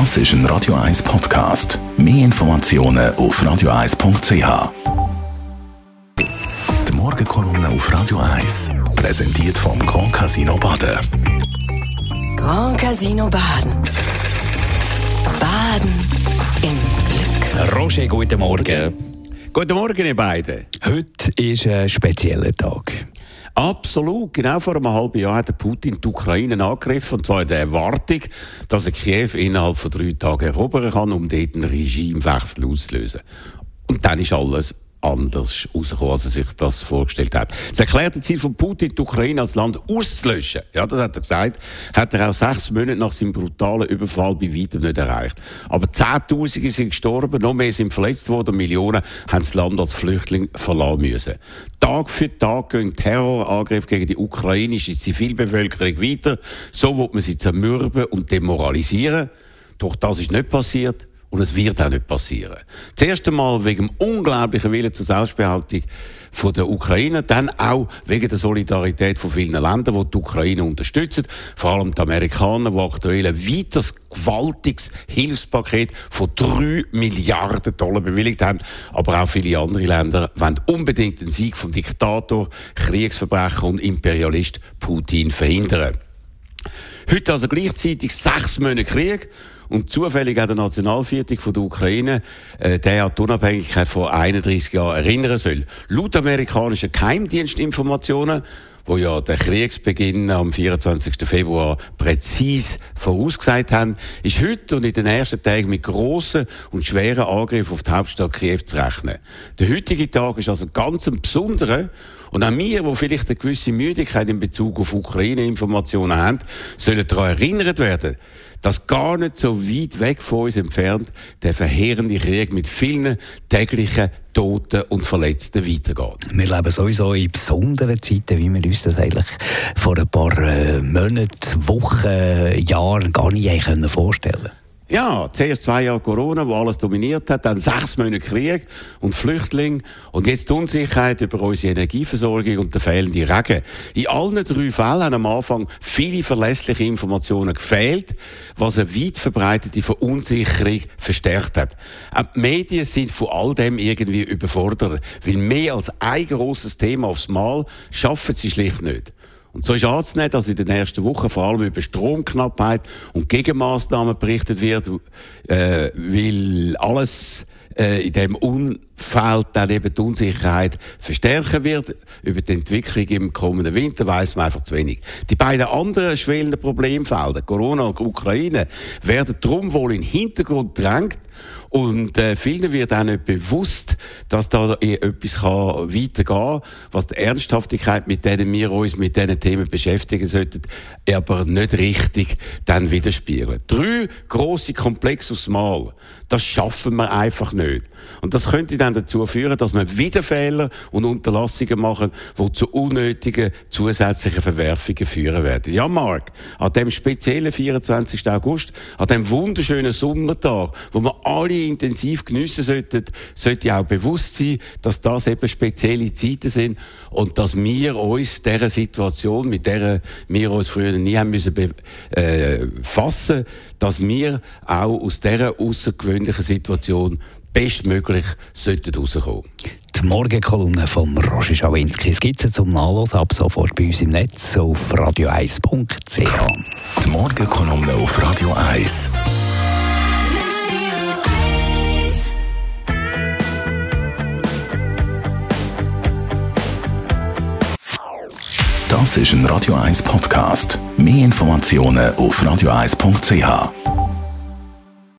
Das ist ein Radio 1 Podcast. Mehr Informationen auf radio1.ch. Die Morgenkolumne auf Radio 1 präsentiert vom Grand Casino Baden. Grand Casino Baden. Baden im Glück. Roger, guten Morgen. Guten Morgen, ihr beiden. Heute ist ein spezieller Tag. Absolut. Genau vor einem halben Jahr hat Putin die Ukraine angegriffen, und zwar in der Erwartung, dass er Kiew innerhalb von drei Tagen erobern kann, um dort einen Regimewechsel auszulösen. Und dann ist alles anders rausgekommen, als er sich das vorgestellt hat. Das erklärte Ziel von Putin, die Ukraine als Land auszulöschen, ja, das hat er gesagt, hat er auch sechs Monate nach seinem brutalen Überfall bei weitem nicht erreicht. Aber Zehntausende sind gestorben, noch mehr sind verletzt worden, Millionen haben das Land als Flüchtling verlassen müssen. Tag für Tag gehen Terrorangriffe gegen die ukrainische Zivilbevölkerung weiter. So wird man sie zermürben und demoralisieren. Doch das ist nicht passiert. Und es wird auch nicht passieren. Das erste Mal wegen dem unglaublichen Willen zur Selbstbehaltung von der Ukraine, dann auch wegen der Solidarität von vielen Ländern, die die Ukraine unterstützen. Vor allem die Amerikaner, die aktuell ein weiteres gewaltiges Hilfspaket von 3 Milliarden Dollar bewilligt haben. Aber auch viele andere Länder wollen unbedingt den Sieg vom Diktator, Kriegsverbrecher und Imperialist Putin verhindern. Heute also gleichzeitig sechs Monate Krieg und zufällig auch der Nationalviertel von der Ukraine, äh, der an die Unabhängigkeit vor 31 Jahren erinnern soll. Laut amerikanischen Geheimdienstinformationen wo ja der Kriegsbeginn am 24. Februar präzis vorausgesagt haben, ist heute und in den ersten Tagen mit grossen und schweren Angriffen auf die Hauptstadt Kiew zu rechnen. Der heutige Tag ist also ganz ein besonderer und auch wir, die vielleicht eine gewisse Müdigkeit in Bezug auf Ukraine-Informationen haben, sollen daran erinnert werden, dass gar nicht so weit weg von uns entfernt der verheerende Krieg mit vielen täglichen Toten und Verletzten weitergeht. Wir leben sowieso in besonderen Zeiten, wie wir uns das eigentlich vor ein paar äh, Monaten, Wochen, Jahren gar nicht vorstellen können. Ja, zuerst zwei Jahre Corona, wo alles dominiert hat, dann sechs Monate Krieg und Flüchtlinge und jetzt die Unsicherheit über unsere Energieversorgung und der fehlende Regen. In allen drei Fällen haben am Anfang viele verlässliche Informationen gefehlt, was eine weit verbreitete Verunsicherung verstärkt hat. Auch die Medien sind von all dem irgendwie überfordert, weil mehr als ein grosses Thema aufs Mal schaffen sie schlicht nicht. Und so ist anzunehmen, dass in den ersten Wochen vor allem über Stromknappheit und Gegenmaßnahmen berichtet wird, äh, weil alles äh, in dem Umfeld dann eben die Unsicherheit verstärken wird. Über die Entwicklung im kommenden Winter weiß man einfach zu wenig. Die beiden anderen schwelenden Problemfelder, Corona und Ukraine, werden darum wohl in den Hintergrund gedrängt und äh, vielen wird auch nicht bewusst, dass da etwas kann weitergehen kann, was die Ernsthaftigkeit, mit der wir uns mit diesen Themen beschäftigen sollten, aber nicht richtig dann widerspiegeln. Drei grosse Komplexe aufs Mal, das schaffen wir einfach nicht. Und das könnte dann dazu führen, dass wir wieder Fehler und Unterlassungen machen, die zu unnötigen zusätzlichen Verwerfungen führen werden. Ja, Mark, an dem speziellen 24. August, an dem wunderschönen Sommertag, wo wir alle intensiv geniessen sollten, sollte auch bewusst sein, dass das eben spezielle Zeiten sind und dass wir uns dieser Situation, mit der wir uns früher nie haben müssen befassen, äh, dass wir auch aus dieser außergewöhnlichen Situation bestmöglich sollten rauskommen. Die Morgenkolumne von Roger Schawinski. Es gibt sie zum Nachlesen ab sofort bei uns im Netz auf radio1.ch. Die Morgenkolumne auf Radio 1. Das ist ein Radio 1 Podcast. Mehr Informationen auf radio1.ch.